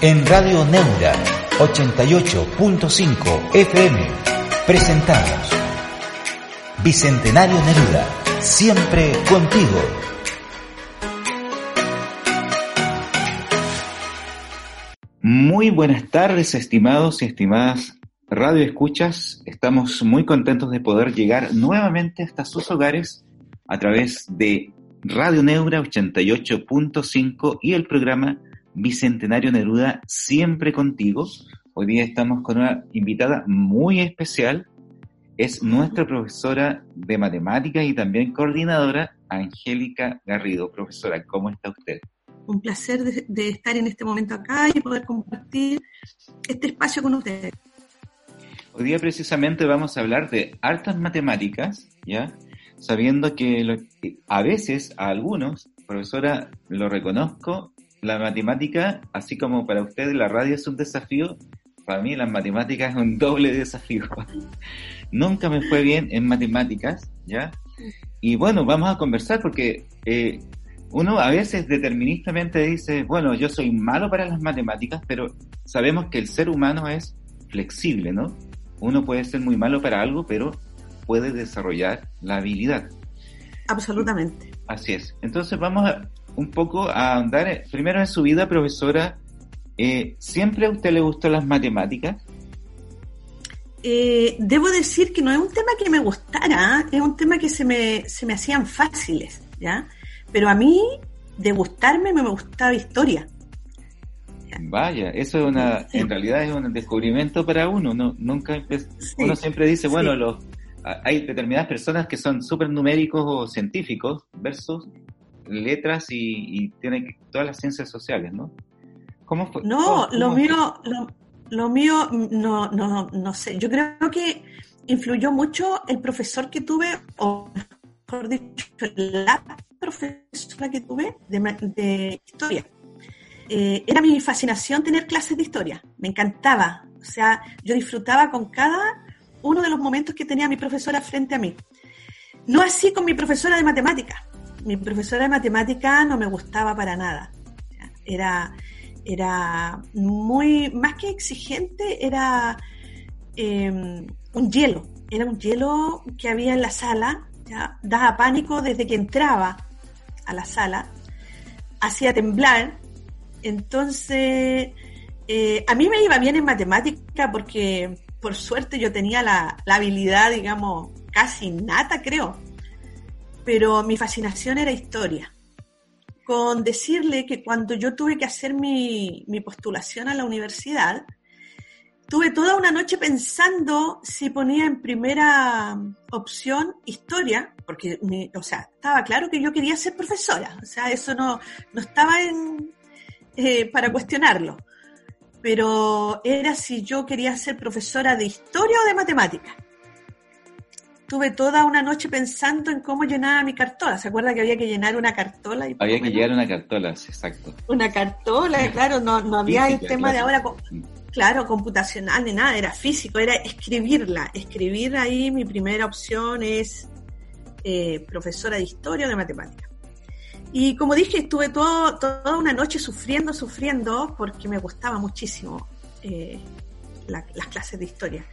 En Radio Neura 88.5 FM presentamos Bicentenario Neruda, siempre contigo. Muy buenas tardes, estimados y estimadas Radio Escuchas. Estamos muy contentos de poder llegar nuevamente hasta sus hogares a través de Radio Neura 88.5 y el programa Bicentenario Neruda, siempre contigo. Hoy día estamos con una invitada muy especial. Es nuestra profesora de matemáticas y también coordinadora, Angélica Garrido. Profesora, ¿cómo está usted? Un placer de, estar en este momento acá y poder compartir este espacio con ustedes. Hoy día precisamente vamos a hablar de hartas matemáticas, ¿ya? Sabiendo que a veces a algunos, profesora, lo reconozco, la matemática, así como para ustedes la radio es un desafío, para mí las matemáticas es un doble desafío. Nunca me fue bien en matemáticas, ¿ya? Y bueno, vamos a conversar porque eh, uno a veces deterministamente dice, bueno, yo soy malo para las matemáticas, pero sabemos que el ser humano es flexible, ¿no? Uno puede ser muy malo para algo, pero puede desarrollar la habilidad. Absolutamente. Así es. Entonces vamos a, un poco a andar, eh, primero en su vida, profesora, eh, ¿siempre a usted le gustó las matemáticas? Eh, debo decir que no es un tema que me gustara, es un tema que se me, se me hacían fáciles, ¿ya? Pero a mí, de gustarme, me gustaba historia. Vaya, eso es una, en realidad es un descubrimiento para uno, no, nunca uno siempre dice, bueno, los, hay determinadas personas que son súper numéricos o científicos versus letras y, tiene todas las ciencias sociales, ¿no? ¿Cómo fue? No, lo mío, lo, mío, no, no, no sé. Yo creo que influyó mucho el profesor que tuve, o mejor dicho, la profesora que tuve de, historia. Eh, era mi fascinación tener clases de historia. Me encantaba. O sea, yo disfrutaba con cada uno de los momentos que tenía mi profesora frente a mí. No así con mi profesora de matemáticas mi profesora de matemática no me gustaba para nada. Era, era muy, más que exigente, era em, un hielo. Era un hielo que había en la sala, daba pánico desde que entraba a la sala, hacía temblar. Entonces, eh, a mí me iba bien en matemática porque por suerte yo tenía la, la habilidad, digamos, casi innata, creo, pero mi fascinación era historia. Con decirle que cuando yo tuve que hacer mi, postulación a la universidad, tuve toda una noche pensando si ponía en primera opción historia, porque, o sea, estaba claro que yo quería ser profesora, o sea, eso no, no estaba en, eh, para cuestionarlo, pero era si yo quería ser profesora de historia o de matemáticas tuve toda una noche pensando en cómo llenaba mi cartola. ¿Se acuerda que había que llenar una cartola? Y había que llenar una cartola, exacto. Una cartola, claro, no, no había el tema de ahora, claro, computacional ni nada, era físico, era escribirla. Escribir ahí, mi primera opción es eh, profesora de historia o de matemáticas. Y como dije, estuve todo, toda una noche sufriendo, sufriendo, porque me gustaba muchísimo eh, las clases de historia.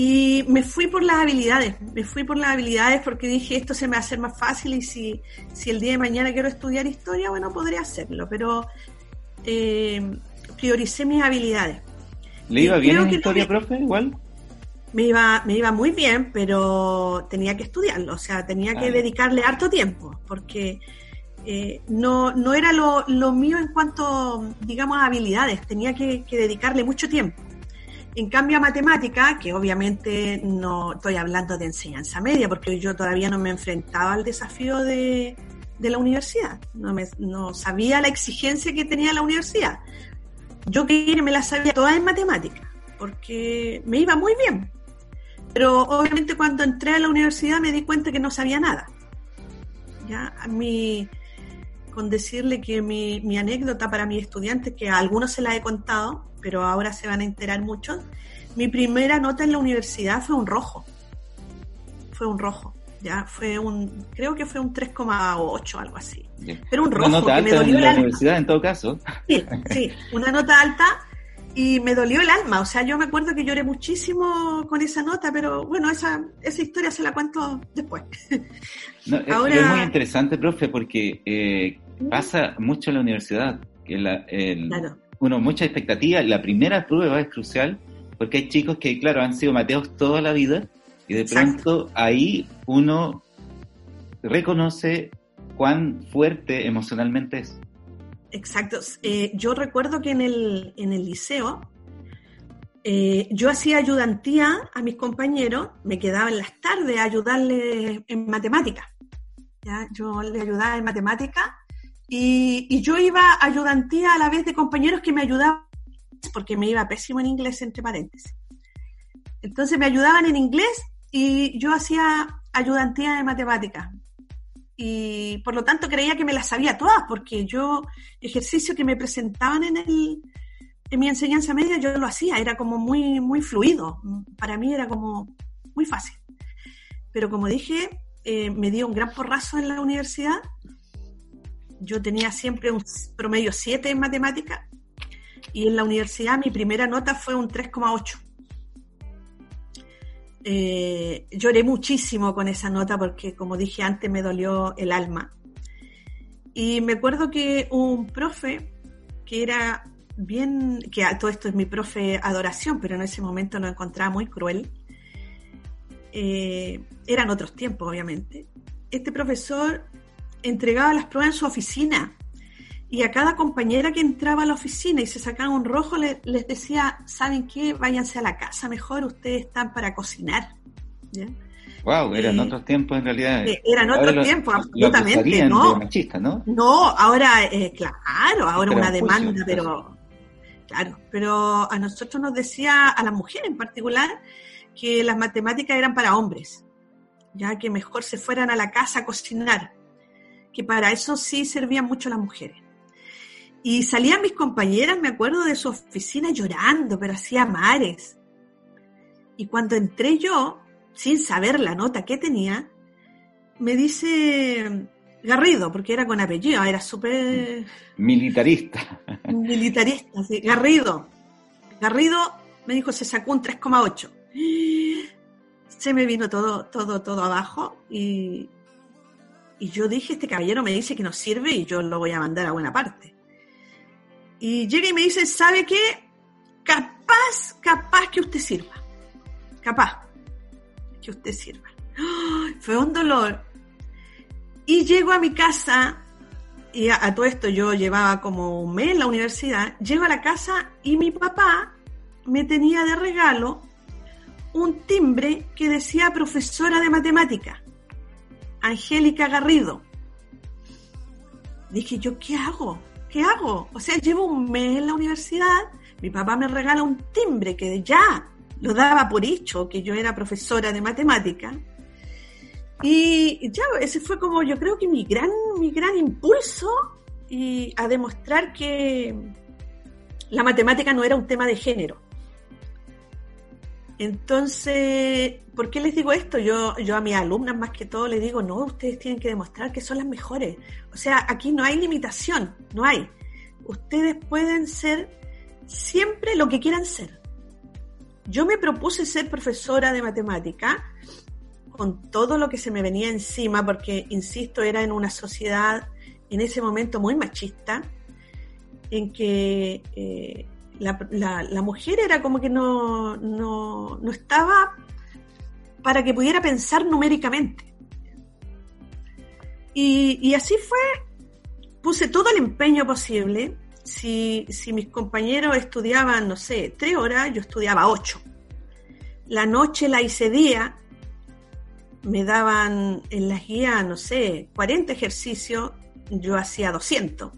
Y me fui por las habilidades, me fui por las habilidades porque dije esto se me va a hacer más fácil y si, si el día de mañana quiero estudiar historia, bueno, podría hacerlo, pero eh, prioricé mis habilidades. ¿Le iba bien en historia, profe, igual? Me iba, me iba muy bien, pero tenía que estudiarlo, o sea, tenía que dedicarle harto tiempo, porque eh, no, no era lo, lo, mío en cuanto, digamos, a habilidades, tenía que dedicarle mucho tiempo. En cambio, a matemática, que obviamente no estoy hablando de enseñanza media, porque yo todavía no me enfrentaba al desafío de, de la universidad. No, me, no sabía la exigencia que tenía la universidad. Yo que me la sabía toda en matemáticas, porque me iba muy bien. Pero obviamente cuando entré a la universidad me di cuenta que no sabía nada. Ya, a mí, con decirle que mi, mi anécdota para mis estudiantes, que a algunos se la he contado, pero ahora se van a enterar muchos, mi primera nota en la universidad fue un rojo. Fue un rojo. Ya fue un, creo que fue un 3,8, algo así. Pero un rojo. Una nota alta en la universidad, en todo caso. Sí, sí, una nota alta y me dolió el alma. O sea, yo me acuerdo que lloré muchísimo con esa nota, pero bueno, esa, esa historia se la cuento después. Ahora... Es muy interesante, profe, porque eh, pasa mucho en la universidad. Que la, el, Uno, mucha expectativa. La primera prueba es crucial porque hay chicos que, claro, han sido mateos toda la vida y de pronto ahí uno reconoce cuán fuerte emocionalmente es. Exacto. Eh, yo recuerdo que en el, en el liceo eh, yo hacía ayudantía a mis compañeros, me quedaba en las tardes a ayudarles en matemáticas. Yo le ayudaba en matemáticas y, y, yo iba ayudantía a la vez de compañeros que me ayudaban porque me iba pésimo en inglés, entre paréntesis. Entonces me ayudaban en inglés y yo hacía ayudantía de matemáticas. Y por lo tanto creía que me las sabía todas, porque yo, ejercicio que me presentaban en, el, en mi enseñanza media, yo lo hacía, era como muy, muy fluido. Para mí era como muy fácil. Pero como dije, eh, me dio un gran porrazo en la universidad. Yo tenía siempre un promedio 7 en matemáticas y en la universidad mi primera nota fue un 3,8 eh, lloré muchísimo con esa nota porque, como dije antes, me dolió el alma. Y me acuerdo que un profe que era bien, que todo esto es mi profe adoración, pero en ese momento lo encontraba muy cruel. Eh, eran otros tiempos, obviamente. Este profesor entregaba las pruebas en su oficina y a cada compañera que entraba a la oficina y se sacaba un rojo les decía, ¿saben qué? Váyanse a la casa mejor, ustedes están para cocinar. Wow, eran otros tiempos en realidad. Eh, eran otros tiempos, absolutamente, ¿no? ¿no? No, ahora, eh, claro, ahora una demanda, pero claro, pero a nosotros nos decía, a las mujeres en particular, que las matemáticas eran para hombres, ya que mejor se fueran a la casa a cocinar, que para eso sí servían mucho las mujeres. Y salían mis compañeras, me acuerdo, de su oficina llorando, pero hacía mares. Y cuando entré yo, sin saber la nota que tenía, me dice Garrido, porque era con apellido, era súper... Militarista. Militarista, sí. Garrido. Garrido me dijo, se sacó un 3,8. Se me vino todo, todo, todo abajo y, y yo dije, este caballero me dice que no sirve y yo lo voy a mandar a buena parte. Y llega y me dice, ¿sabe qué? Capaz, capaz que usted sirva. Capaz que usted sirva. Fue un dolor. Y llego a mi casa, y a, todo esto yo llevaba como un mes en la universidad, llego a la casa y mi papá me tenía de regalo un timbre que decía profesora de matemática, Angélica Garrido. Dije yo, ¿qué hago? ¿qué hago? O sea, llevo un mes en la universidad, mi papá me regala un timbre que ya lo daba por hecho, que yo era profesora de matemática. Y ya, ese fue como yo creo que mi gran, mi gran impulso y a demostrar que la matemática no era un tema de género. Entonces, ¿por qué les digo esto? Yo, yo a mis alumnas más que todo les digo, no, ustedes tienen que demostrar que son las mejores. O sea, aquí no hay limitación, no hay. Ustedes pueden ser siempre lo que quieran ser. Yo me propuse ser profesora de matemática con todo lo que se me venía encima, porque, insisto, era en una sociedad en ese momento muy machista, en que... Eh, la, mujer era como que no, no, estaba para que pudiera pensar numéricamente. Y, así fue, puse todo el empeño posible. Si, si, mis compañeros estudiaban, no sé, tres horas, yo estudiaba ocho. La noche la hice día, me daban en las guías, no sé, 40 ejercicios, yo hacía 200,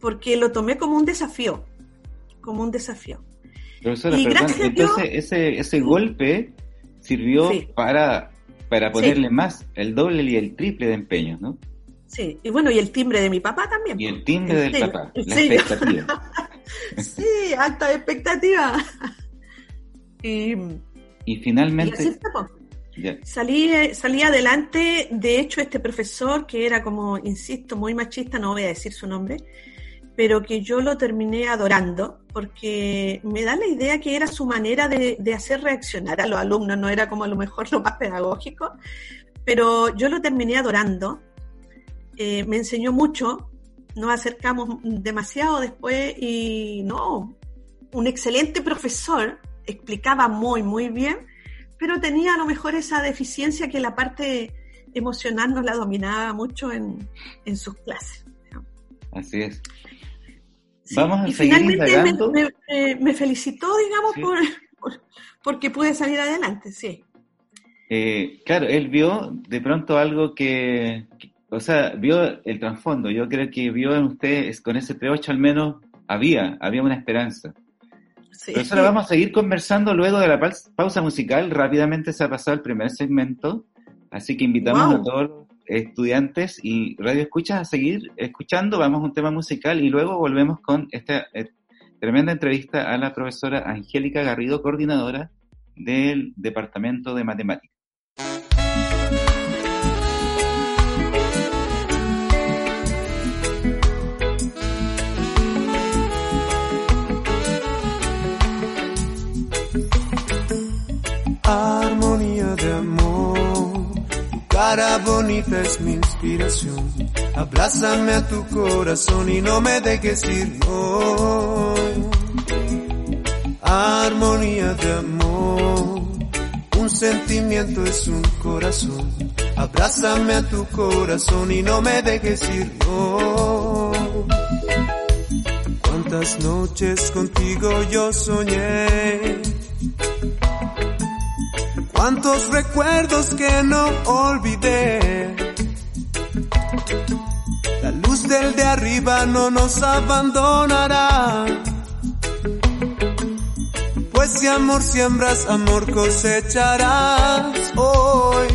porque lo tomé como un desafío, como un desafío. Profesora, y perdón, entonces ese, ese golpe sirvió para, para ponerle más, el doble y el triple de empeño, ¿no? Sí, y bueno, y el timbre de mi papá también. Y el timbre del papá, la expectativa. sí, alta expectativa. y, y finalmente... Salí, salí adelante, de hecho este profesor, que era como, insisto, muy machista, no voy a decir su nombre, pero que yo lo terminé adorando, porque me da la idea que era su manera de, hacer reaccionar a los alumnos, no era como a lo mejor lo más pedagógico, pero yo lo terminé adorando, eh, me enseñó mucho, nos acercamos demasiado después y no, un excelente profesor, explicaba muy, muy bien pero tenía a lo mejor esa deficiencia que la parte emocional no la dominaba mucho en, sus clases. Así es. Vamos a y seguir finalmente me, felicitó, digamos, por, porque pude salir adelante, sí. Eh, claro, él vio de pronto algo que, o sea, vio el trasfondo. Yo creo que vio en usted, con ese P8 al menos, había, había una esperanza. Sí. Pero vamos a seguir conversando luego de la pausa musical. Rápidamente se ha pasado el primer segmento, así que invitamos a todos estudiantes y radio escuchas a seguir escuchando. Vamos a un tema musical y luego volvemos con esta eh, tremenda entrevista a la profesora Angélica Garrido, coordinadora del Departamento de Matemáticas. Cara bonita es mi inspiración. Abrázame a tu corazón y no me dejes ir, no. Armonía de amor. Un sentimiento es un corazón. Abrázame a tu corazón y no me dejes ir, no. Cuántas noches contigo yo soñé Cuántos recuerdos que no olvidé. La luz del de arriba no nos abandonará. Pues si amor siembras, amor cosecharás hoy.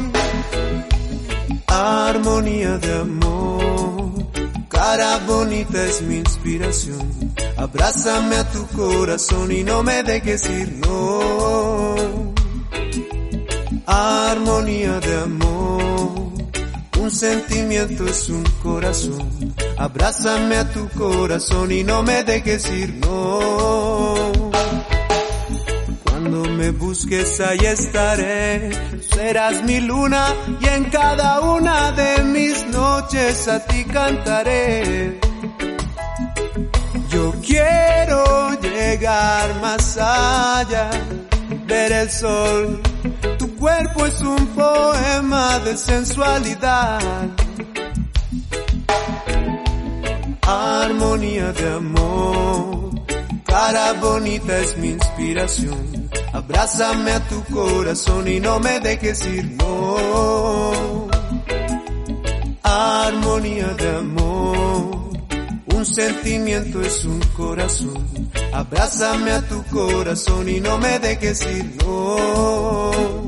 Armonía de amor, cara bonita es mi inspiración. Abrázame a tu corazón y no me dejes ir, no armonía de amor. Un sentimiento es un corazón. Abrázame a tu corazón y no me dejes ir, no. Cuando me busques ahí estaré. Serás mi luna y en cada una de mis noches a ti cantaré. Yo quiero llegar más allá, ver el sol cuerpo es un poema de sensualidad. Armonía de amor, cara bonita es mi inspiración. Abrázame a tu corazón y no me dejes ir, no. Armonía de amor, un sentimiento es un corazón. Abrázame a tu corazón y no me dejes ir, no.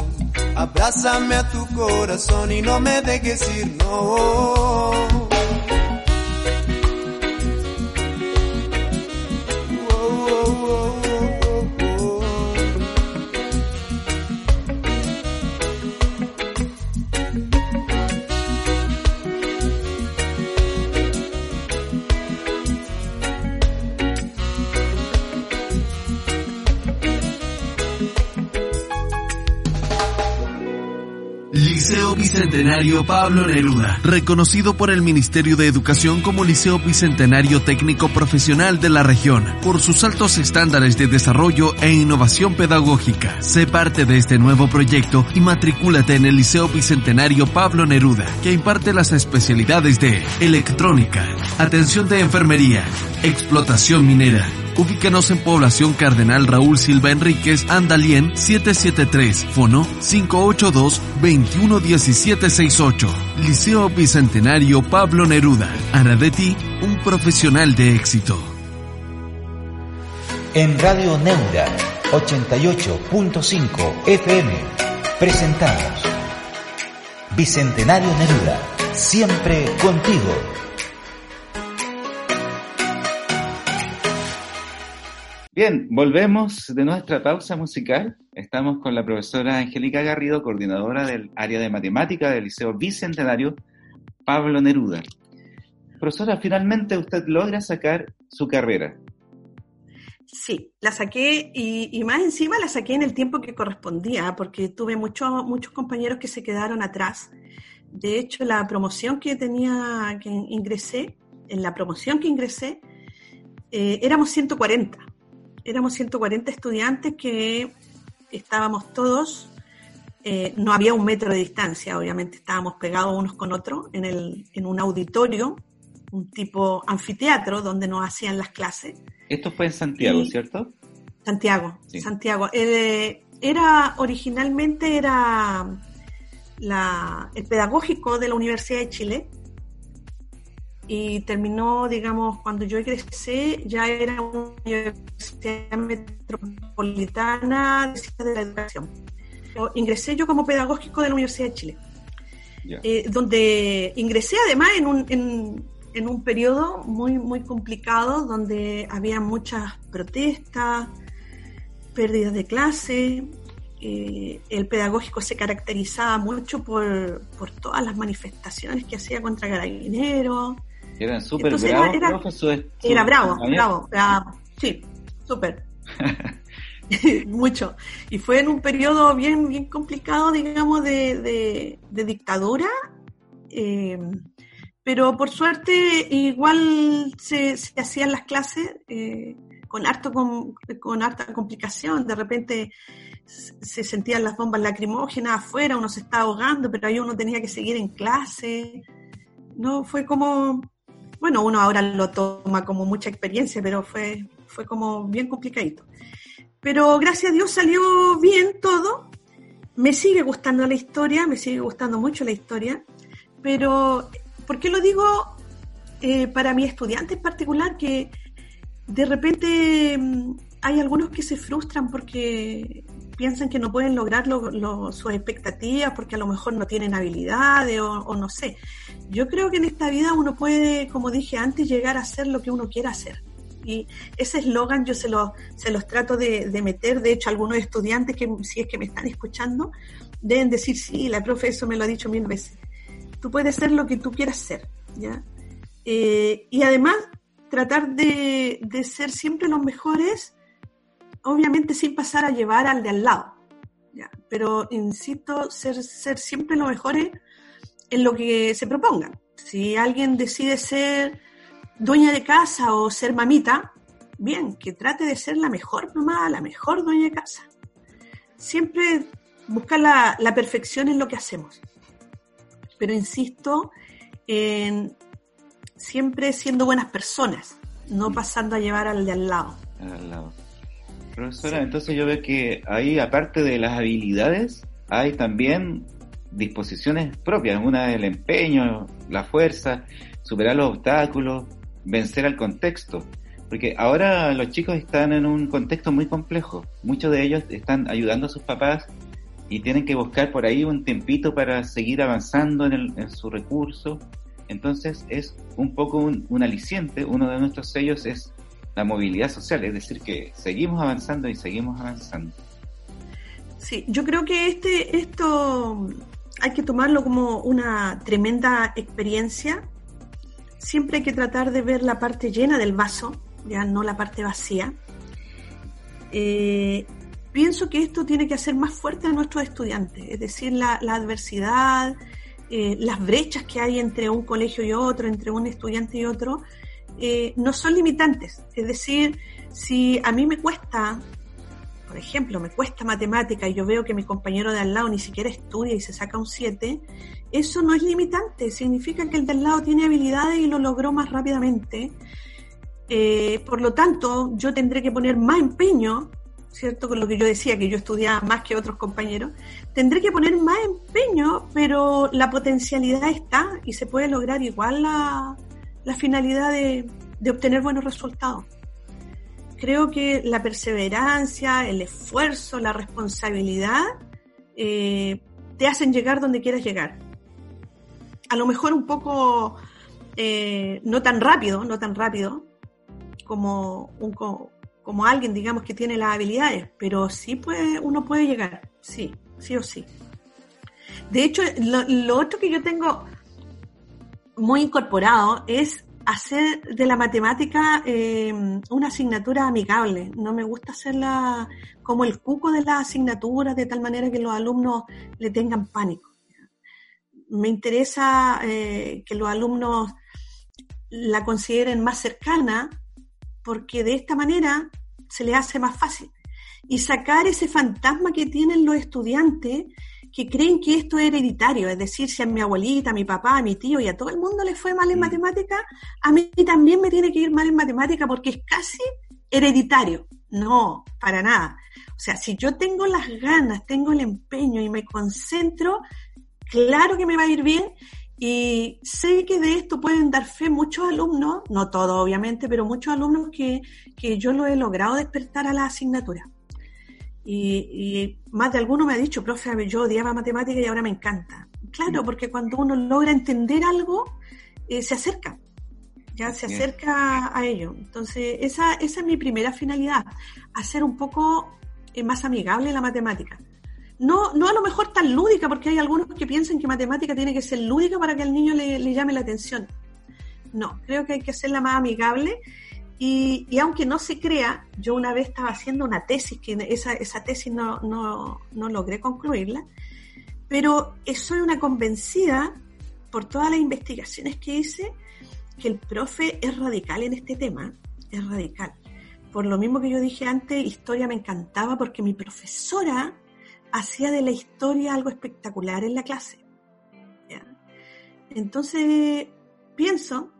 Abrázame a tu corazón y no me dejes ir, no. Pablo Neruda, reconocido por el Ministerio de Educación como Liceo Bicentenario Técnico Profesional de la región, por sus altos estándares de desarrollo e innovación pedagógica. Sé parte de este nuevo proyecto y matricúlate en el Liceo Bicentenario Pablo Neruda, que imparte las especialidades de electrónica, atención de enfermería, explotación minera, Ubícanos en Población Cardenal Raúl Silva Enríquez, Andalien 773, Fono 582-211768. Liceo Bicentenario Pablo Neruda. Hará de ti un profesional de éxito. En Radio Neura 88.5 FM presentamos Bicentenario Neruda, siempre contigo. Bien, volvemos de nuestra pausa musical. Estamos con la profesora Angélica Garrido, coordinadora del área de matemática del Liceo Bicentenario Pablo Neruda. Profesora, finalmente usted logra sacar su carrera. Sí, la saqué y, más encima la saqué en el tiempo que correspondía, porque tuve muchos compañeros que se quedaron atrás. De hecho, la promoción que tenía, que ingresé, en la promoción que ingresé, eh, éramos 140 éramos 140 estudiantes que estábamos todos, eh, no había un metro de distancia, obviamente estábamos pegados unos con otros en, el, en un auditorio, un tipo anfiteatro donde nos hacían las clases. Esto fue en Santiago, ¿cierto? Santiago, Santiago. Eh, era originalmente era la, el pedagógico de la Universidad de Chile, y terminó, digamos, cuando yo egresé, ya era una universidad metropolitana de la educación. ingresé yo como pedagógico de la Universidad de Chile, eh, donde ingresé además en un, en, en, un periodo muy, muy complicado, donde había muchas protestas, pérdidas de clase, eh, el pedagógico se caracterizaba mucho por, por, todas las manifestaciones que hacía contra carabineros, eran súper bravos, era, era, bravo, bravo, bravo, sí, súper. Mucho. Y fue en un periodo bien, bien complicado, digamos, de, dictadura. Eh, pero por suerte igual se, hacían las clases eh, con, harto con, con harta complicación. De repente se sentían las bombas lacrimógenas afuera, uno se estaba ahogando, pero ahí uno tenía que seguir en clase. No, fue como bueno, uno ahora lo toma como mucha experiencia, pero fue, fue como bien complicadito. Pero gracias a Dios salió bien todo. Me sigue gustando la historia, me sigue gustando mucho la historia, pero ¿por qué lo digo eh, para mi estudiante en particular? Que de repente mm, hay algunos que se frustran porque piensan que no pueden lograr sus expectativas porque a lo mejor no tienen habilidades o, no sé. Yo creo que en esta vida uno puede, como dije antes, llegar a hacer lo que uno quiera hacer. Y ese eslogan yo se, lo, se los trato de, meter. De hecho, algunos estudiantes que, si es que me están escuchando, deben decir, sí, la profe eso me lo ha dicho mil veces. Tú puedes ser lo que tú quieras ser, ¿ya? Eh, y además, tratar de, de ser siempre los mejores obviamente sin pasar a llevar al de al lado. Pero insisto, ser, ser siempre lo mejor en lo que se propongan. Si alguien decide ser dueña de casa o ser mamita, bien, que trate de ser la mejor mamá, la mejor dueña de casa. Siempre buscar la, la perfección en lo que hacemos. Pero insisto en siempre siendo buenas personas, no pasando a llevar al de al lado. Al lado. Profesora, entonces yo veo que ahí, aparte de las habilidades, hay también disposiciones propias. Una es el empeño, la fuerza, superar los obstáculos, vencer al contexto. Porque ahora los chicos están en un contexto muy complejo. Muchos de ellos están ayudando a sus papás y tienen que buscar por ahí un tiempito para seguir avanzando en, su recurso. Entonces es un poco un, aliciente. Uno de nuestros sellos es la movilidad social, es decir, que seguimos avanzando y seguimos avanzando. Sí, yo creo que este, esto hay que tomarlo como una tremenda experiencia. Siempre hay que tratar de ver la parte llena del vaso, ya no la parte vacía. Eh, pienso que esto tiene que hacer más fuerte a nuestros estudiantes, es decir, la, adversidad, eh, las brechas que hay entre un colegio y otro, entre un estudiante y otro, eh, no son limitantes. Es decir, si a mí me cuesta, por ejemplo, me cuesta matemática y yo veo que mi compañero de al lado ni siquiera estudia y se saca un 7, eso no es limitante, significa que el de al lado tiene habilidades y lo logró más rápidamente. Eh, por lo tanto, yo tendré que poner más empeño ¿cierto? Con lo que yo decía, que yo estudiaba más que otros compañeros, tendré que poner más empeño, pero la potencialidad está y se puede lograr igual la, finalidad de, obtener buenos resultados. Creo que la perseverancia, el esfuerzo, la responsabilidad eh, te hacen llegar donde quieras llegar. A lo mejor un poco eh, no tan rápido, no tan rápido como un, como alguien, digamos, que tiene las habilidades, pero sí puede, uno puede llegar, sí, sí o sí. De hecho, lo, otro que yo tengo muy incorporado es hacer de la matemática eh, una asignatura amigable. No me gusta hacerla como el cuco de la asignatura, de tal manera que los alumnos le tengan pánico. Me interesa eh, que los alumnos la consideren más cercana, porque de esta manera se les hace más fácil. Y sacar ese fantasma que tienen los estudiantes que creen que esto es hereditario, es decir, si a mi abuelita, a mi papá, a mi tío y a todo el mundo le fue mal en matemática, a mí también me tiene que ir mal en matemática porque es casi hereditario. No, para nada. O sea, si yo tengo las ganas, tengo el empeño y me concentro, claro que me va a ir bien y sé que de esto pueden dar fe muchos alumnos, no todos obviamente, pero muchos alumnos que, yo lo he logrado despertar a la asignatura. Y, más de alguno me ha dicho, profe, yo odiaba matemática y ahora me encanta. Claro, porque cuando uno logra entender algo, eh, se acerca, ya se acerca a ello. Entonces, esa, esa es mi primera finalidad, hacer un poco eh, más amigable la matemática no, no a lo mejor tan lúdica, porque hay algunos que piensan que matemática tiene que ser lúdica para que al niño le, llame la atención. No, creo que hay que hacerla más amigable. Y, aunque no se crea, yo una vez estaba haciendo una tesis, que esa, esa tesis no, no, no logré concluirla, pero soy una convencida, por todas las investigaciones que hice, que el profe es radical en este tema, es radical. Por lo mismo que yo dije antes, historia me encantaba porque mi profesora hacía de la historia algo espectacular en la clase. Entonces, pienso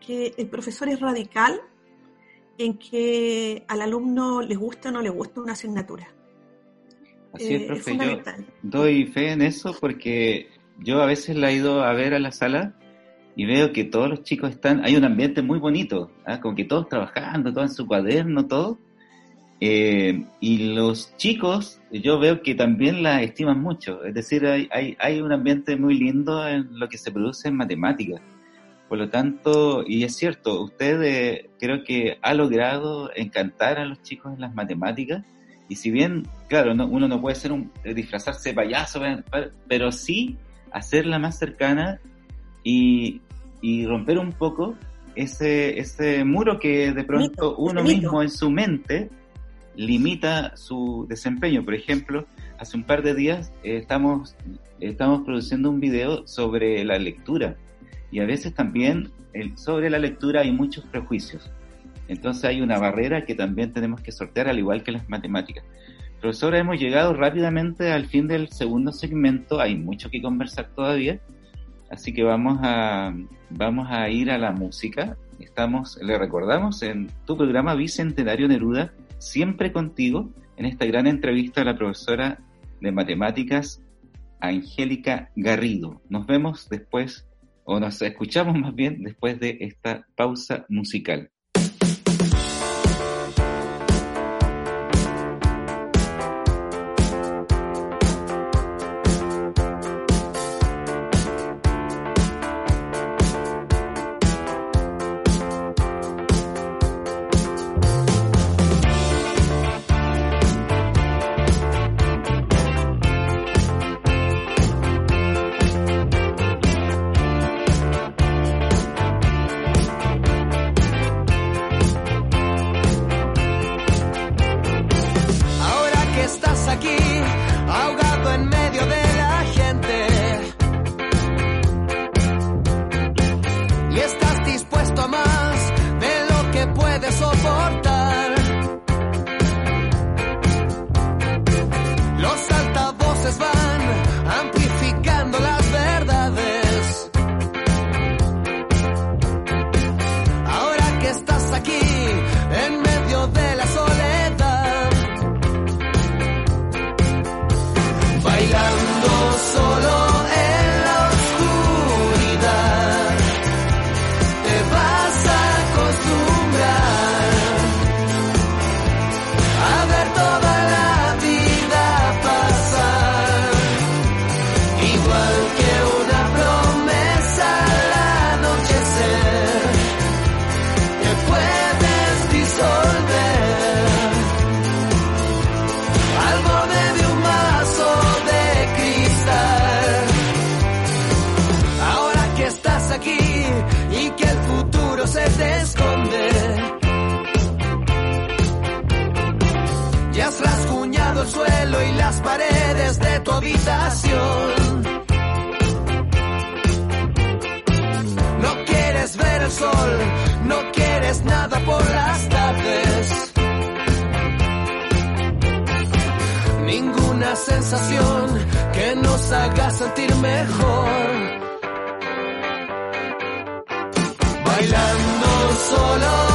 que el profesor es radical en que al alumno le gusta o no le gusta una asignatura. Así es, eh, profe. yo doy fe en eso porque yo a veces la he ido a ver a la sala y veo que todos los chicos están, hay un ambiente muy bonito, ¿ah? como que todos trabajando, todo en su cuaderno, todo, eh, y los chicos, yo veo que también la estiman mucho. Es decir, hay, hay, hay, un ambiente muy lindo en lo que se produce en matemáticas. Por lo tanto, y es cierto, usted eh, creo que ha logrado encantar a los chicos en las matemáticas. Y si bien, claro, uno no puede ser un, eh, disfrazarse de payaso, pero sí hacerla más cercana y, y romper un poco ese, ese muro que de pronto uno mismo en su mente limita su desempeño. Por ejemplo, hace un par de días eh, estamos, estamos produciendo un video sobre la lectura y a veces también sobre la lectura hay muchos prejuicios. Entonces hay una barrera que también tenemos que sortear al igual que las matemáticas. Profesora, hemos llegado rápidamente al fin del segundo segmento, hay mucho que conversar todavía, así que vamos a, vamos a ir a la música. Estamos, le recordamos, en tu programa Bicentenario Neruda, siempre contigo en esta gran entrevista a la profesora de matemáticas, Angélica Garrido. Nos vemos después, o nos escuchamos más bien después de esta pausa musical. No quieres ver el sol, no quieres nada por las tardes. Ninguna sensación que nos haga sentir mejor. Bailando solo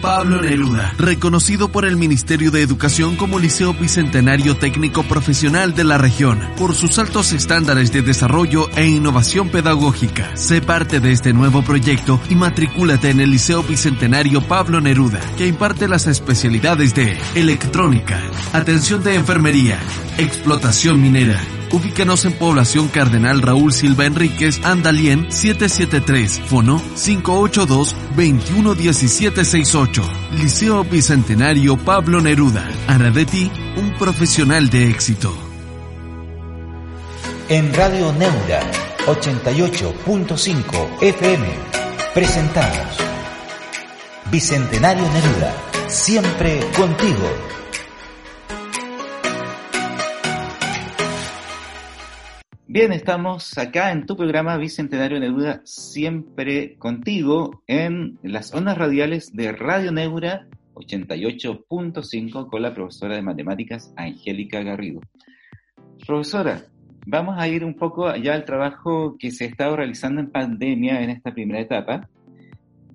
Pablo Neruda, reconocido por el Ministerio de Educación como Liceo Bicentenario Técnico Profesional de la región, por sus altos estándares de desarrollo e innovación pedagógica. Sé parte de este nuevo proyecto y matricúlate en el Liceo Bicentenario Pablo Neruda, que imparte las especialidades de electrónica, atención de enfermería, explotación minera, Ubícanos en Población Cardenal Raúl Silva Enríquez, Andalien 773, Fono 582-211768. Liceo Bicentenario Pablo Neruda. Hará de ti un profesional de éxito. En Radio Neura 88.5 FM presentamos Bicentenario Neruda, siempre contigo. Bien, estamos acá en tu programa Bicentenario Neruda, siempre contigo, en las ondas radiales de Radio Neura 88.5 con la profesora de matemáticas Angélica Garrido. Profesora, vamos a ir un poco ya al trabajo que se ha estado realizando en pandemia en esta primera etapa.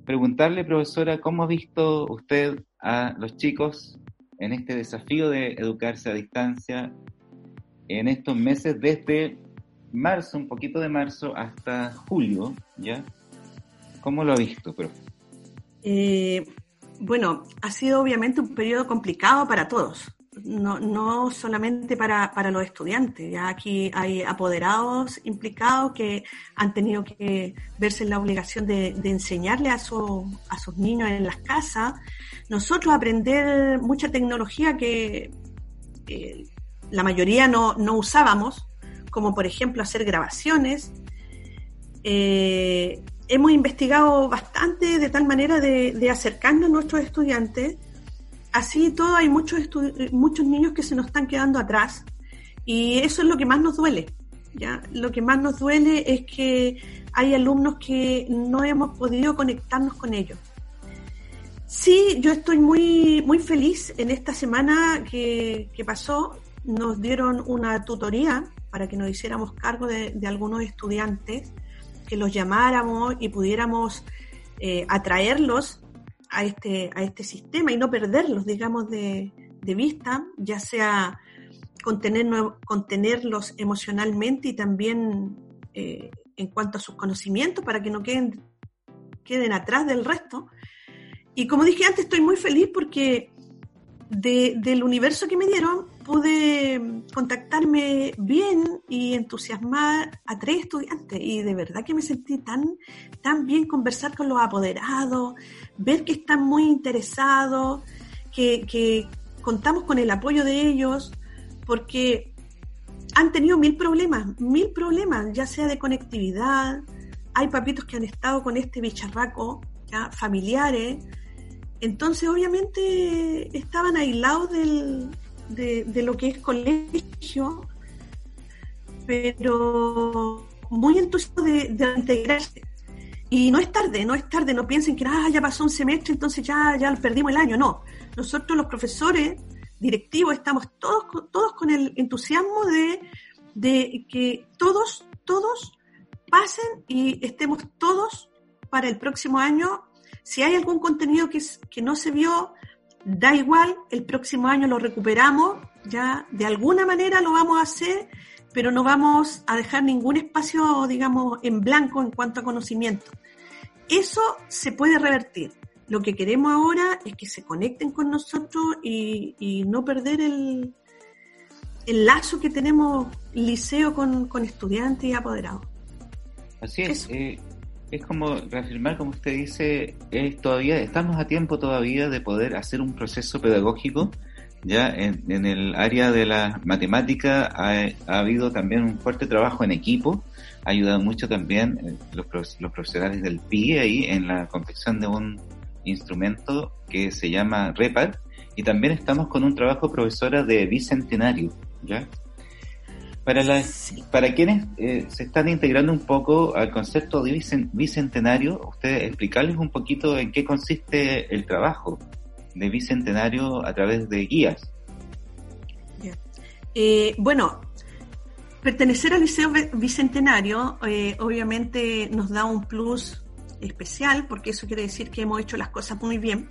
preguntarle, profesora, ¿cómo ha visto usted a los chicos en este desafío de educarse a distancia en estos meses desde marzo, un poquito de marzo, hasta julio, ¿ya? ¿Cómo lo ha visto, profe? Eh, bueno, ha sido obviamente un periodo complicado para todos, no, no solamente para, para, los estudiantes. Ya aquí hay apoderados implicados que han tenido que verse en la obligación de, de enseñarle a, su, a sus niños en las casas. Nosotros aprender mucha tecnología que eh, la mayoría no, no usábamos, como por ejemplo hacer grabaciones. Eh, hemos investigado bastante de tal manera de, acercarnos a nuestros estudiantes. Así todo, hay muchos, muchos niños que se nos están quedando atrás y eso es lo que más nos duele. ¿ya? Lo que más nos duele es que hay alumnos que no hemos podido conectarnos con ellos. Sí, yo estoy muy, muy feliz en esta semana que, que pasó. Nos dieron una tutoría para que nos hiciéramos cargo de, algunos estudiantes, que los llamáramos y pudiéramos eh, atraerlos a este, a este sistema y no perderlos, digamos, de, vista, ya sea contener, contenerlos emocionalmente y también eh, en cuanto a sus conocimientos para que no queden, queden atrás del resto. Y como dije antes, estoy muy feliz porque del universo que me dieron pude contactarme bien y entusiasmar a tres estudiantes. Y de verdad que me sentí tan, tan bien conversar con los apoderados, ver que están muy interesados, que, que contamos con el apoyo de ellos, porque han tenido mil problemas, mil problemas, ya sea de conectividad, hay papitos que han estado con este bicharraco, familiares, entonces, obviamente, estaban aislados del, de, lo que es colegio, pero muy entusiasmados de, integrarse. Y no es tarde, no es tarde, no piensen que ah, ya pasó un semestre, entonces ya, ya perdimos el año. No, nosotros los profesores directivos estamos todos, todos con el entusiasmo de, de que todos, todos pasen y estemos todos para el próximo año si hay algún contenido que, que no se vio, da igual, el próximo año lo recuperamos, ya de alguna manera lo vamos a hacer, pero no vamos a dejar ningún espacio, digamos, en blanco en cuanto a conocimiento. Eso se puede revertir. Lo que queremos ahora es que se conecten con nosotros y, no perder el, el lazo que tenemos liceo con, estudiantes y apoderados. Así es es como reafirmar, como usted dice, es todavía estamos a tiempo todavía de poder hacer un proceso pedagógico. Ya en, el área de la matemática ha, habido también un fuerte trabajo en equipo, ha ayudado mucho también eh, los, los profesionales del PIE ahí en la confección de un instrumento que se llama REPAR y también estamos con un trabajo profesora de bicentenario, ¿ya? Para, para quienes eh, se están integrando un poco al concepto de bicentenario, ustedes explicarles un poquito en qué consiste el trabajo de bicentenario a través de guías. Eh, bueno, pertenecer al Liceo Bicentenario eh, obviamente nos da un plus especial porque eso quiere decir que hemos hecho las cosas muy bien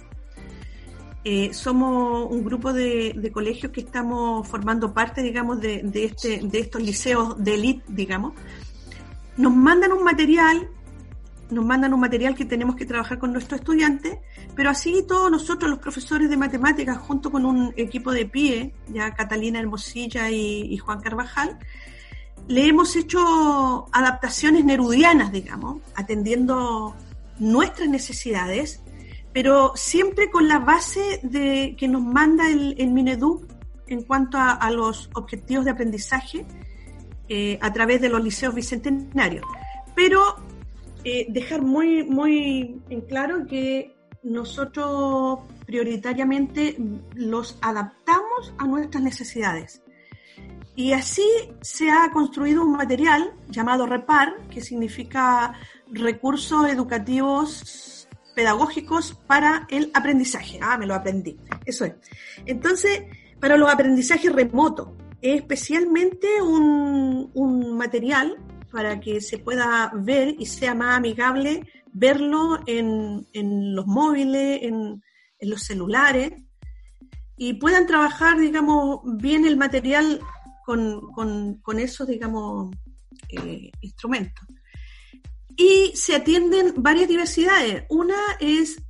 eh, somos un grupo de, colegios que estamos formando parte, digamos, de, este, estos liceos de élite, digamos. Nos mandan un material, nos mandan un material que tenemos que trabajar con nuestros estudiantes, pero así todos nosotros, los profesores de matemáticas, junto con un equipo de pie, ya Catalina Hermosilla y, y Juan Carvajal, le hemos hecho adaptaciones nerudianas, digamos, atendiendo nuestras necesidades pero siempre con la base de que nos manda el, el Mineduc en cuanto a, los objetivos de aprendizaje eh, a través de los liceos bicentenarios. Pero eh, dejar muy, muy en claro que nosotros prioritariamente los adaptamos a nuestras necesidades. Y así se ha construido un material llamado REPAR, que significa Recursos Educativos pedagógicos para el aprendizaje. Ah, me lo aprendí. Eso es. Entonces, para los aprendizajes remotos, es especialmente un, un material para que se pueda ver y sea más amigable verlo en, los móviles, en, los celulares y puedan trabajar, digamos, bien el material con, esos, digamos, eh, instrumentos. Y se atienden varias diversidades. Una es,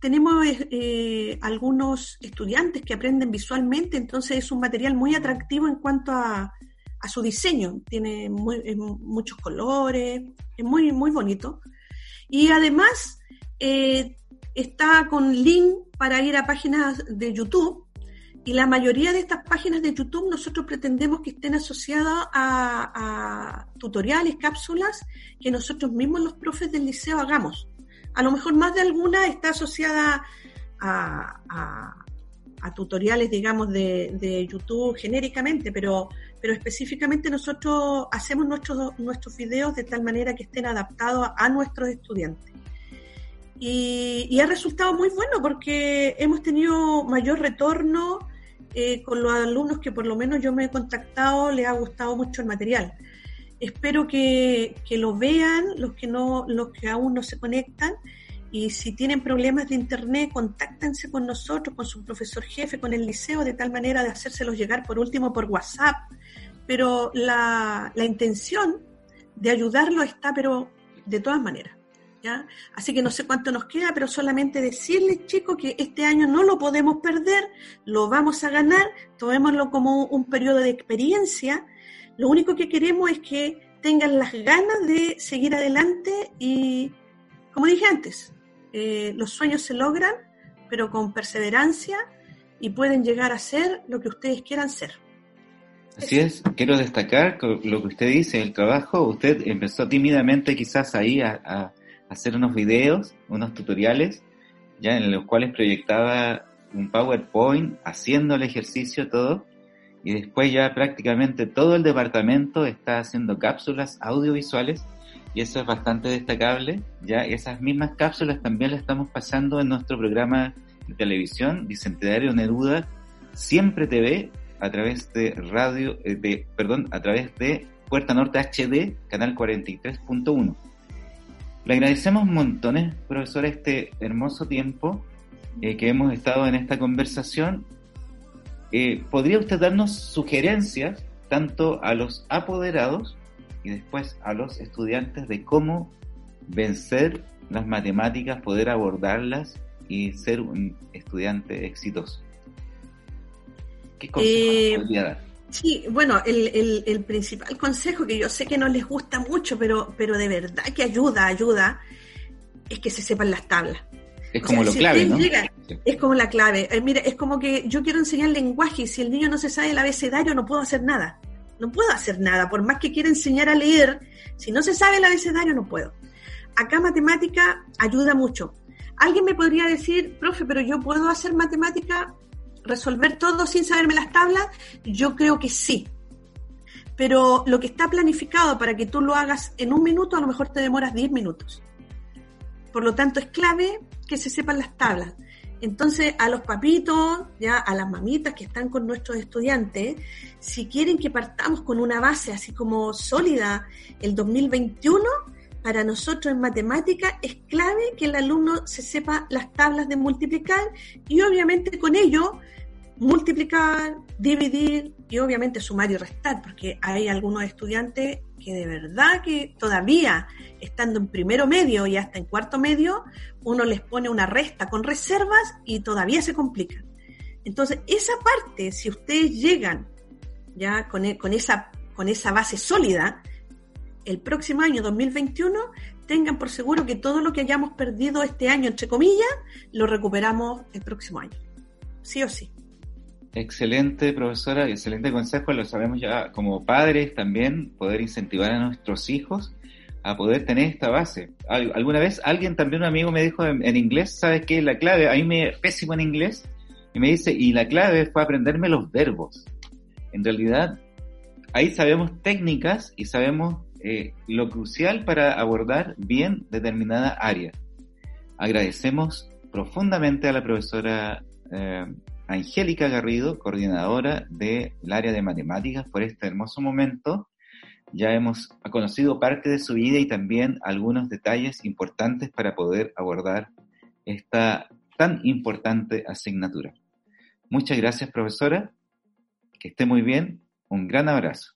tenemos eh, algunos estudiantes que aprenden visualmente, entonces es un material muy atractivo en cuanto a, su diseño. Tiene muchos colores, es muy, muy bonito. Y además eh, está con link para ir a páginas de YouTube y la mayoría de estas páginas de YouTube nosotros pretendemos que estén asociadas a, tutoriales, cápsulas que nosotros mismos los profes del liceo hagamos. A lo mejor más de alguna está asociada a, tutoriales, digamos, de, YouTube genéricamente, pero, pero específicamente nosotros hacemos nuestros, nuestros videos de tal manera que estén adaptados a nuestros estudiantes. Y, y, ha resultado muy bueno porque hemos tenido mayor retorno, eh, con los alumnos que por lo menos yo me he contactado, les ha gustado mucho el material. Espero que, que lo vean, los que, no, los que aún no se conectan, y si tienen problemas de internet, contáctense con nosotros, con su profesor jefe, con el liceo, de tal manera de hacérselos llegar por último por WhatsApp. Pero la, la intención de ayudarlo está, pero de todas maneras. Así que no sé cuánto nos queda, pero solamente decirles, chicos, que este año no lo podemos perder, lo vamos a ganar, tomémoslo como un periodo de experiencia. Lo único que queremos es que tengan las ganas de seguir adelante y, como dije antes, eh, los sueños se logran, pero con perseverancia y pueden llegar a ser lo que ustedes quieran ser. Así es, quiero destacar lo que usted dice, el trabajo, usted empezó tímidamente quizás ahí a hacer unos videos, unos tutoriales, ya en los cuales proyectaba un PowerPoint haciendo el ejercicio todo, y después ya prácticamente todo el departamento está haciendo cápsulas audiovisuales, y eso es bastante destacable, ya esas mismas cápsulas también las estamos pasando en nuestro programa de televisión, Bicentenario Neruda, Siempre TV, a través de radio, eh, de, perdón, a través de Puerta Norte HD, canal 43.1. Le agradecemos montones, profesora, este hermoso tiempo eh, que hemos estado en esta conversación. Eh, ¿Podría usted darnos sugerencias tanto a los apoderados y después a los estudiantes de cómo vencer las matemáticas, poder abordarlas y ser un estudiante exitoso? ¿Qué consejos eh, podría dar? Sí, bueno, el, el, principal consejo que yo sé que no les gusta mucho, pero, pero de verdad que ayuda, ayuda, es que se sepan las tablas. Es como lo clave, ¿no? Es como la clave. Eh, mira, es como que yo quiero enseñar lenguaje y si el niño no se sabe el abecedario no puedo hacer nada. No puedo hacer nada. Por más que quiera enseñar a leer, si no se sabe el abecedario no puedo. Acá matemática ayuda mucho. Alguien me podría decir, profe, pero yo puedo hacer matemática resolver todo sin saberme las tablas? Yo creo que sí. Pero lo que está planificado para que tú lo hagas en un minuto, a lo mejor te demoras 10 minutos. Por lo tanto, es clave que se sepan las tablas. Entonces, a los papitos, ya a las mamitas que están con nuestros estudiantes, si quieren que partamos con una base así como sólida el 2021, para nosotros en matemática es clave que el alumno se sepa las tablas de multiplicar y obviamente con ello multiplicar, dividir y obviamente sumar y restar, porque hay algunos estudiantes que de verdad que todavía estando en primero medio y hasta en cuarto medio, uno les pone una resta con reservas y todavía se complican. Entonces, esa parte, si ustedes llegan ya con, e, con, esa, con esa base sólida, el próximo año 2021 tengan por seguro que todo lo que hayamos perdido este año, entre comillas, lo recuperamos el próximo año. Sí o sí. Excelente, profesora, excelente consejo. Lo sabemos ya como padres también, poder incentivar a nuestros hijos a poder tener esta base. Alguna vez alguien también, un amigo me dijo en, inglés, ¿sabes qué? La clave, a mí me pésimo en inglés, y me dice, y la clave fue aprenderme los verbos. En realidad, ahí sabemos técnicas y sabemos eh, lo crucial para abordar bien determinada área. Agradecemos profundamente a la profesora eh, Angélica Garrido, coordinadora del área de matemáticas, por este hermoso momento ya hemos conocido parte de su vida y también algunos detalles importantes para poder abordar esta tan importante asignatura. Muchas gracias, profesora. Que esté muy bien. Un gran abrazo.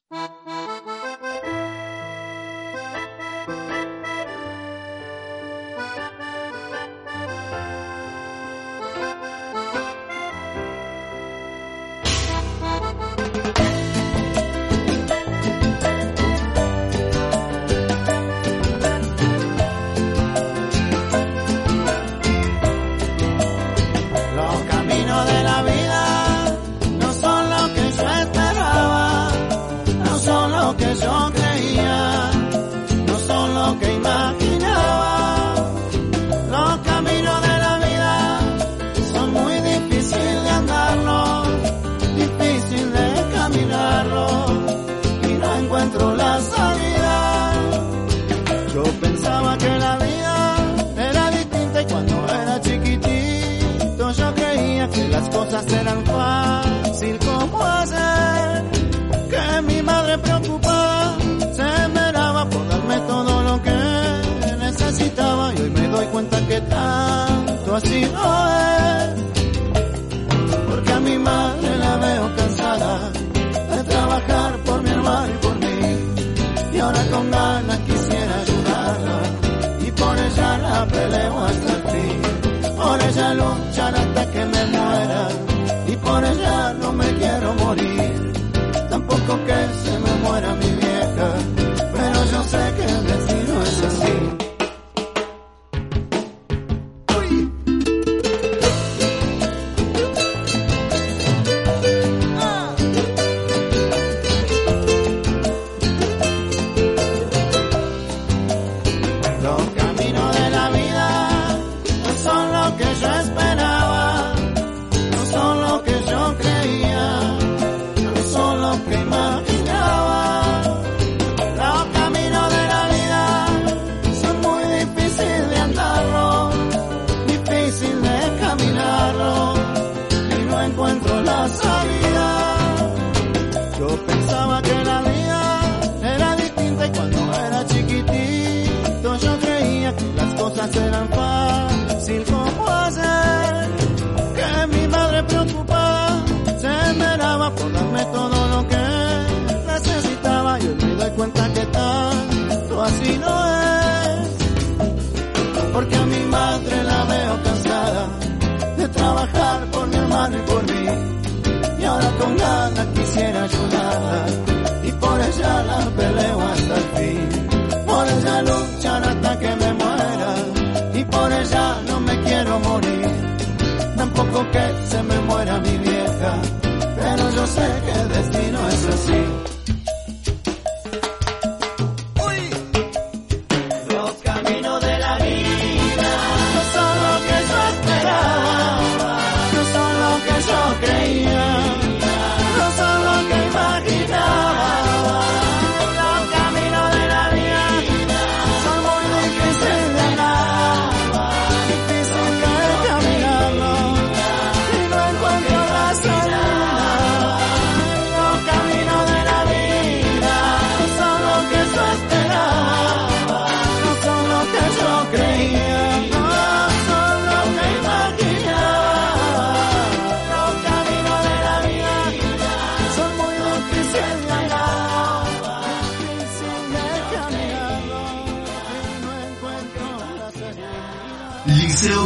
Y ahora con nada quisiera ayudarla. Y por ella la peleo hasta el fin. Por ella luchar hasta que me muera. Y por ella no me quiero morir. Tampoco que se me muera mi vida.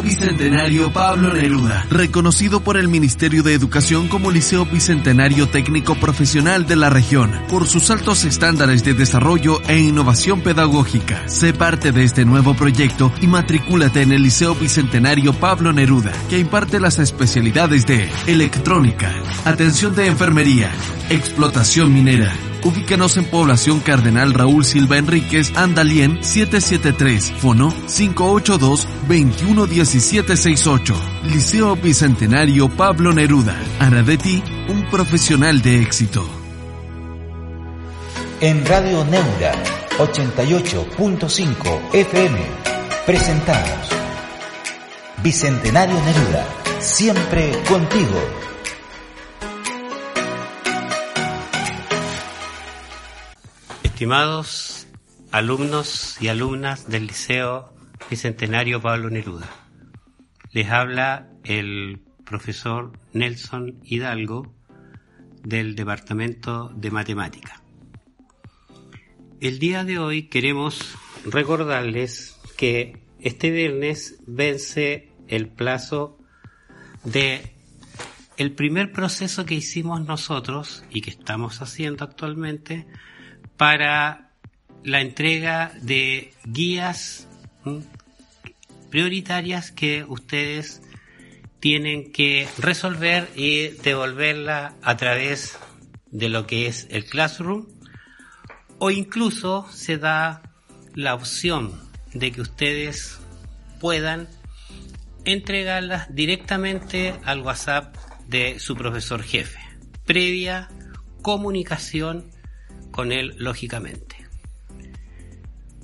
Bicentenario Pablo Neruda, reconocido por el Ministerio de Educación como Liceo Bicentenario Técnico Profesional de la región, por sus altos estándares de desarrollo e innovación pedagógica. Sé parte de este nuevo proyecto y matricúlate en el Liceo Bicentenario Pablo Neruda, que imparte las especialidades de electrónica, atención de enfermería, explotación minera, Ubícanos en Población Cardenal Raúl Silva Enríquez, Andalien 773, Fono 582-211768. Liceo Bicentenario Pablo Neruda. Hará de ti un profesional de éxito. En Radio Neura 88.5 FM presentamos Bicentenario Neruda, siempre contigo. Estimados alumnos y alumnas del Liceo Bicentenario Pablo Neruda, les habla el profesor Nelson Hidalgo del Departamento de Matemática. El día de hoy queremos recordarles que este viernes vence el plazo de el primer proceso que hicimos nosotros y que estamos haciendo actualmente para la entrega de guías prioritarias que ustedes tienen que resolver y devolverla a través de lo que es el Classroom. O incluso se da la opción de que ustedes puedan entregarlas directamente al WhatsApp de su profesor jefe, previa comunicación con él lógicamente.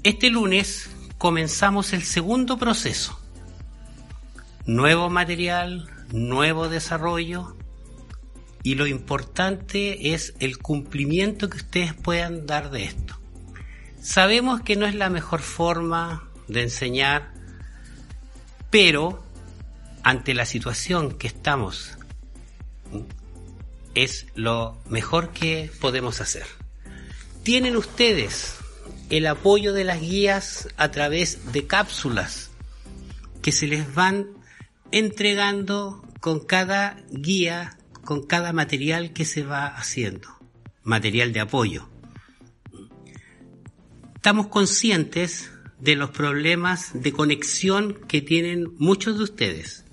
Este lunes comenzamos el segundo proceso. Nuevo material, nuevo desarrollo y lo importante es el cumplimiento que ustedes puedan dar de esto. Sabemos que no es la mejor forma de enseñar, pero ante la situación que estamos es lo mejor que podemos hacer. Tienen ustedes el apoyo de las guías a través de cápsulas que se les van entregando con cada guía, con cada material que se va haciendo, material de apoyo. Estamos conscientes de los problemas de conexión que tienen muchos de ustedes.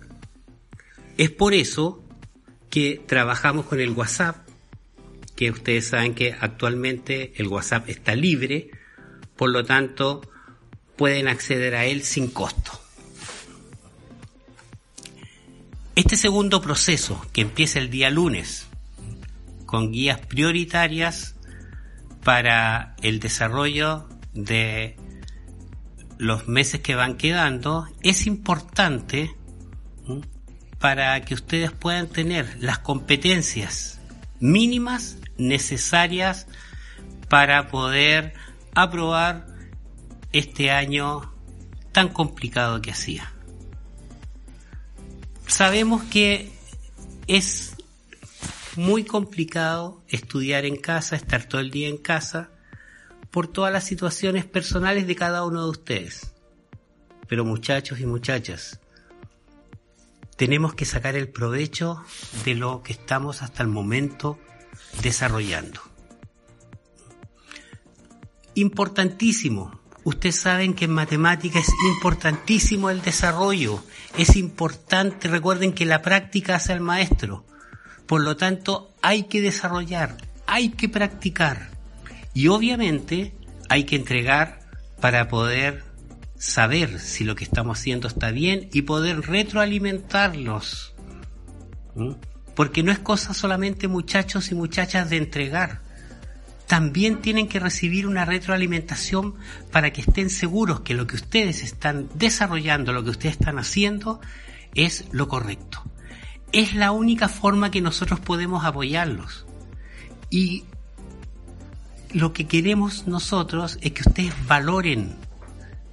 Es por eso que trabajamos con el WhatsApp, que ustedes saben que actualmente el WhatsApp está libre, por lo tanto pueden acceder a él sin costo. Este segundo proceso, que empieza el día lunes, con guías prioritarias para el desarrollo de los meses que van quedando, es importante para que ustedes puedan tener las competencias mínimas necesarias para poder aprobar este año tan complicado que hacía. Sabemos que es muy complicado estudiar en casa, estar todo el día en casa, por todas las situaciones personales de cada uno de ustedes. Pero muchachos y muchachas, tenemos que sacar el provecho de lo que estamos hasta el momento desarrollando. Importantísimo. Ustedes saben que en matemática es importantísimo el desarrollo. Es importante, recuerden que la práctica hace al maestro. Por lo tanto, hay que desarrollar, hay que practicar. Y obviamente hay que entregar para poder saber si lo que estamos haciendo está bien y poder retroalimentarlos. Porque no es cosa solamente muchachos y muchachas de entregar. También tienen que recibir una retroalimentación para que estén seguros que lo que ustedes están desarrollando, lo que ustedes están haciendo, es lo correcto. Es la única forma que nosotros podemos apoyarlos. Y lo que queremos nosotros es que ustedes valoren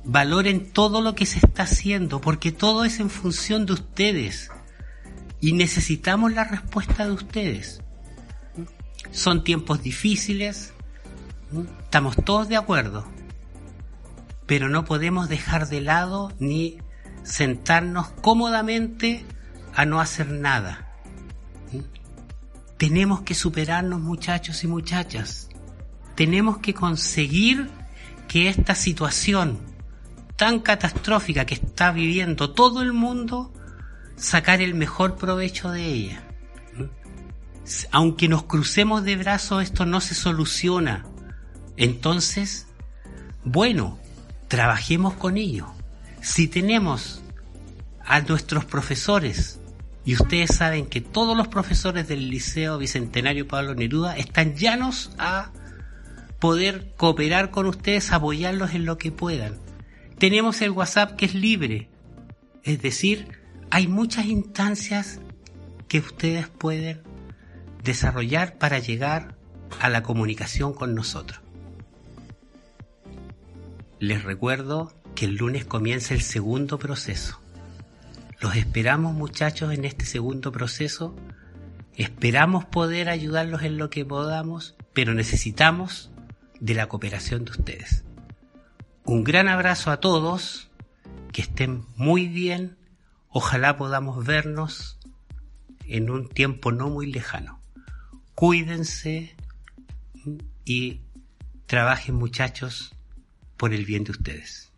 valoren todo lo que se está haciendo, porque todo es en función de ustedes. Y necesitamos la respuesta de ustedes. Son tiempos difíciles, estamos todos de acuerdo, pero no podemos dejar de lado ni sentarnos cómodamente a no hacer nada. Tenemos que superarnos muchachos y muchachas. Tenemos que conseguir que esta situación tan catastrófica que está viviendo todo el mundo, sacar el mejor provecho de ella. Aunque nos crucemos de brazos, esto no se soluciona. Entonces, bueno, trabajemos con ello. Si tenemos a nuestros profesores, y ustedes saben que todos los profesores del Liceo Bicentenario Pablo Neruda están llanos a poder cooperar con ustedes, apoyarlos en lo que puedan tenemos el WhatsApp que es libre. Es decir, hay muchas instancias que ustedes pueden desarrollar para llegar a la comunicación con nosotros. les recuerdo que el lunes comienza el segundo proceso. Los esperamos muchachos en este segundo proceso. Esperamos poder ayudarlos en lo que podamos, pero necesitamos de la cooperación de ustedes. Un gran abrazo a todos, que estén muy bien, ojalá podamos vernos en un tiempo no muy lejano. Cuídense y trabajen muchachos por el bien de ustedes.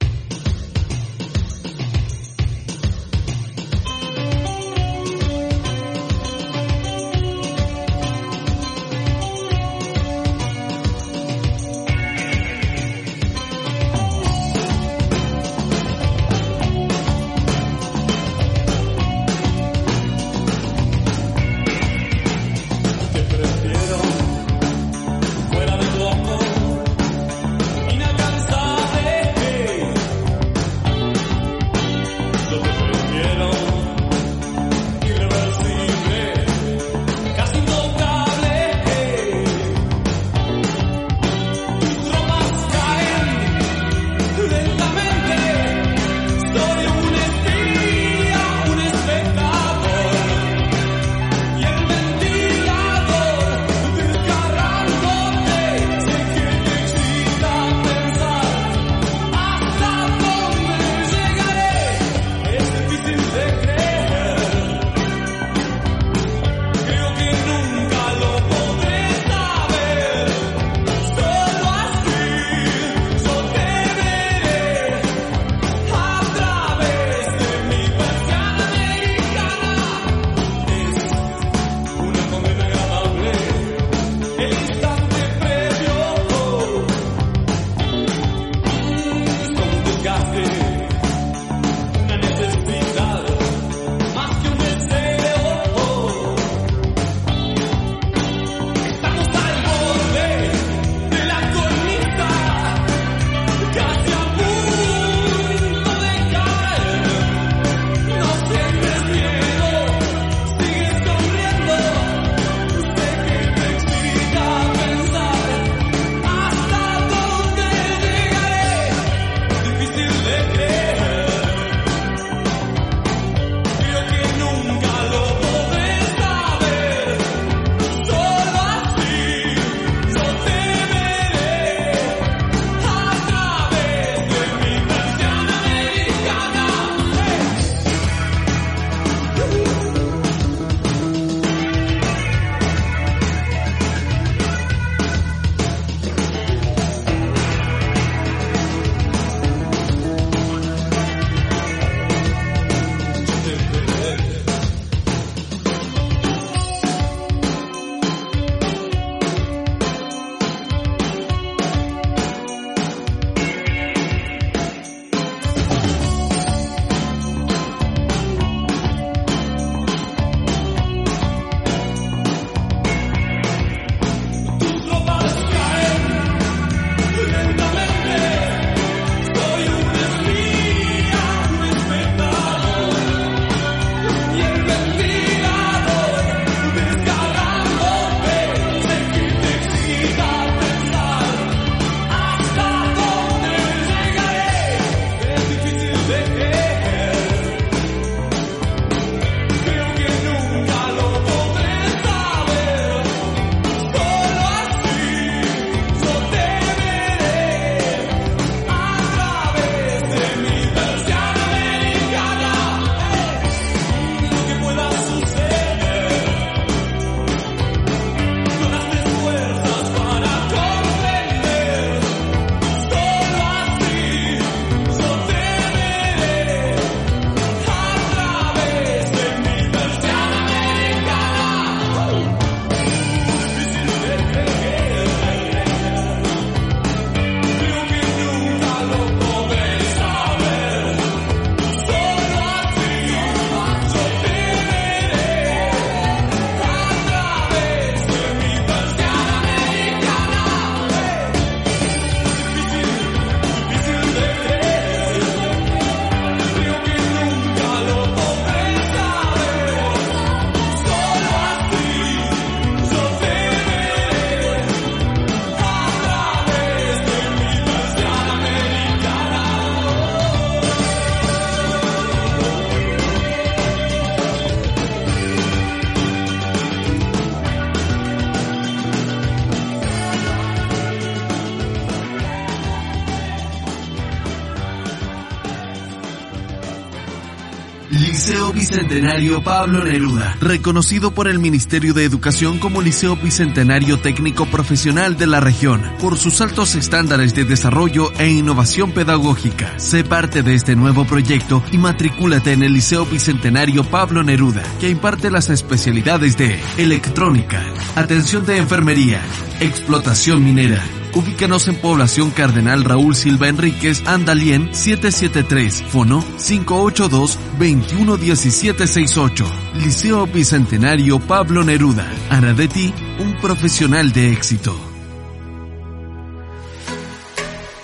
Bicentenario Pablo Neruda, reconocido por el Ministerio de Educación como Liceo Bicentenario Técnico Profesional de la región, por sus altos estándares de desarrollo e innovación pedagógica. Sé parte de este nuevo proyecto y matricúlate en el Liceo Bicentenario Pablo Neruda, que imparte las especialidades de electrónica, atención de enfermería, explotación minera, Ubícanos en Población Cardenal Raúl Silva Enríquez, Andalien 773, Fono 582-211768. Liceo Bicentenario Pablo Neruda. Hará de ti un profesional de éxito.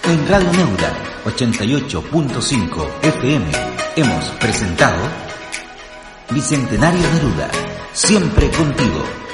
En Radio Neura 88.5 FM hemos presentado Bicentenario Neruda, siempre contigo.